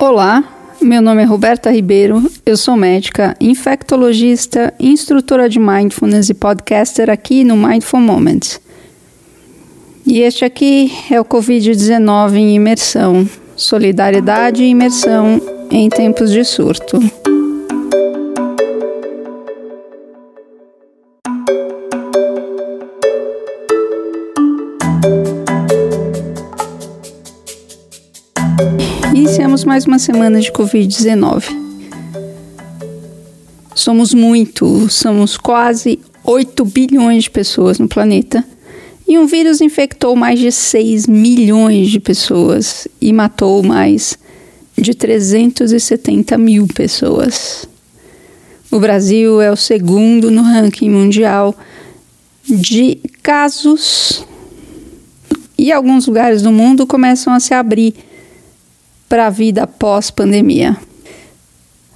Olá, meu nome é Roberta Ribeiro, eu sou médica, infectologista, instrutora de mindfulness e podcaster aqui no Mindful Moments. E este aqui é o Covid-19 em imersão, solidariedade e imersão em tempos de surto. Mais uma semana de Covid-19. Somos muito, somos quase 8 bilhões de pessoas no planeta. E um vírus infectou mais de 6 milhões de pessoas e matou mais de 370 mil pessoas. O Brasil é o segundo no ranking mundial de casos e alguns lugares do mundo começam a se abrir para a vida pós-pandemia.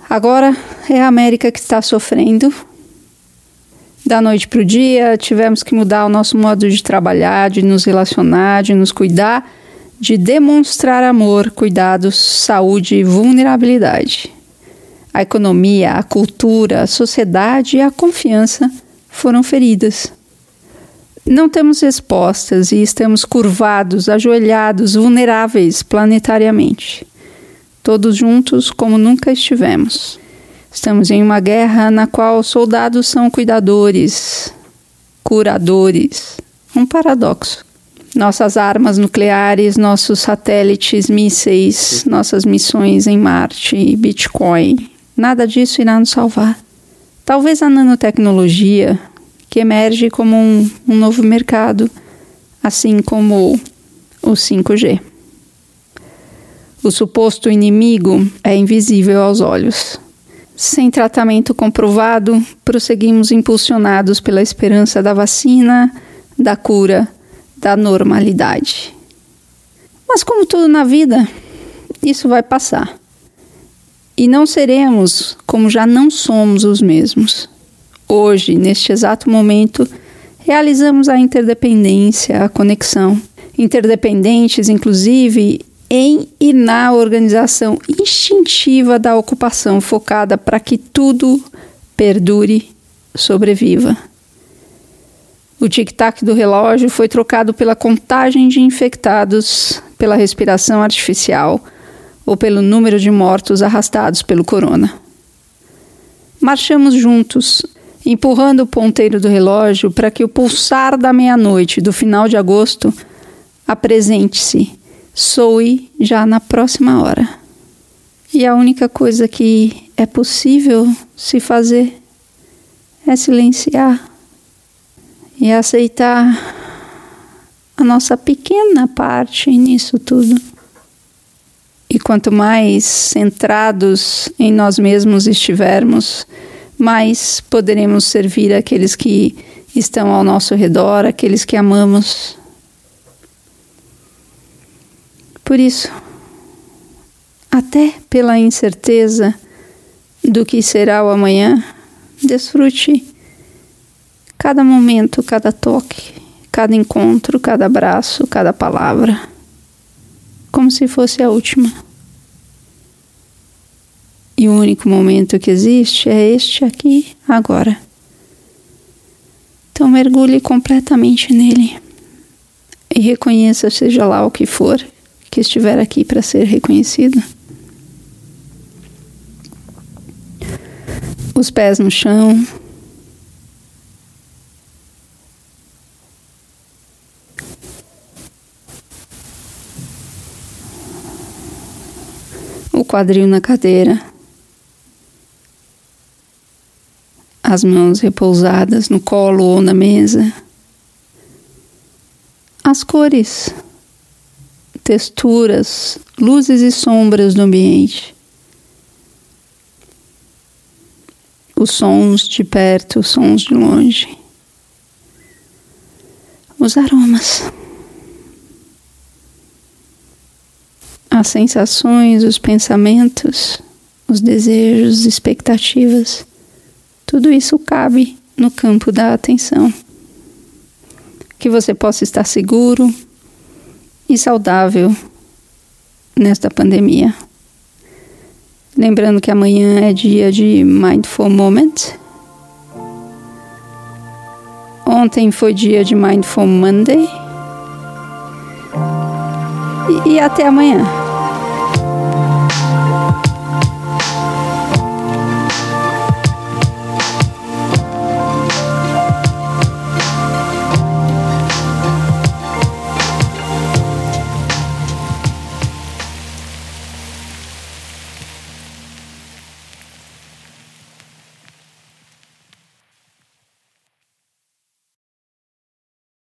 Agora é a América que está sofrendo. Da noite para o dia, tivemos que mudar o nosso modo de trabalhar, de nos relacionar, de nos cuidar, de demonstrar amor, cuidados, saúde e vulnerabilidade. A economia, a cultura, a sociedade e a confiança foram feridas. Não temos respostas e estamos curvados, ajoelhados, vulneráveis planetariamente. Todos juntos como nunca estivemos. Estamos em uma guerra na qual soldados são cuidadores, curadores. Um paradoxo. Nossas armas nucleares, nossos satélites, mísseis, nossas missões em Marte, Bitcoin, nada disso irá nos salvar. Talvez a nanotecnologia, que emerge como um, um novo mercado, assim como o 5G. O suposto inimigo é invisível aos olhos. Sem tratamento comprovado, prosseguimos impulsionados pela esperança da vacina, da cura, da normalidade. Mas, como tudo na vida, isso vai passar. E não seremos como já não somos os mesmos. Hoje, neste exato momento, realizamos a interdependência, a conexão. Interdependentes, inclusive, em e na organização instintiva da ocupação focada para que tudo perdure, sobreviva. O tic-tac do relógio foi trocado pela contagem de infectados pela respiração artificial ou pelo número de mortos arrastados pelo corona. Marchamos juntos, empurrando o ponteiro do relógio para que o pulsar da meia-noite do final de agosto apresente-se, soe já na próxima hora. E a única coisa que é possível se fazer é silenciar e aceitar a nossa pequena parte nisso tudo. E quanto mais centrados em nós mesmos estivermos, mais poderemos servir aqueles que estão ao nosso redor, aqueles que amamos. Por isso, até pela incerteza do que será o amanhã, desfrute cada momento, cada toque, cada encontro, cada abraço, cada palavra, como se fosse a última. E o único momento que existe é este aqui, agora. Então mergulhe completamente nele e reconheça, seja lá o que for que estiver aqui para ser reconhecido. Os pés no chão. O quadril na cadeira. As mãos repousadas no colo ou na mesa. As cores, texturas, luzes e sombras do ambiente. Os sons de perto, os sons de longe. Os aromas. As sensações, os pensamentos, os desejos, expectativas. Tudo isso cabe no campo da atenção. Que você possa estar seguro e saudável nesta pandemia. Lembrando que amanhã é dia de Mindful Moment. Ontem foi dia de Mindful Monday. E, e até amanhã.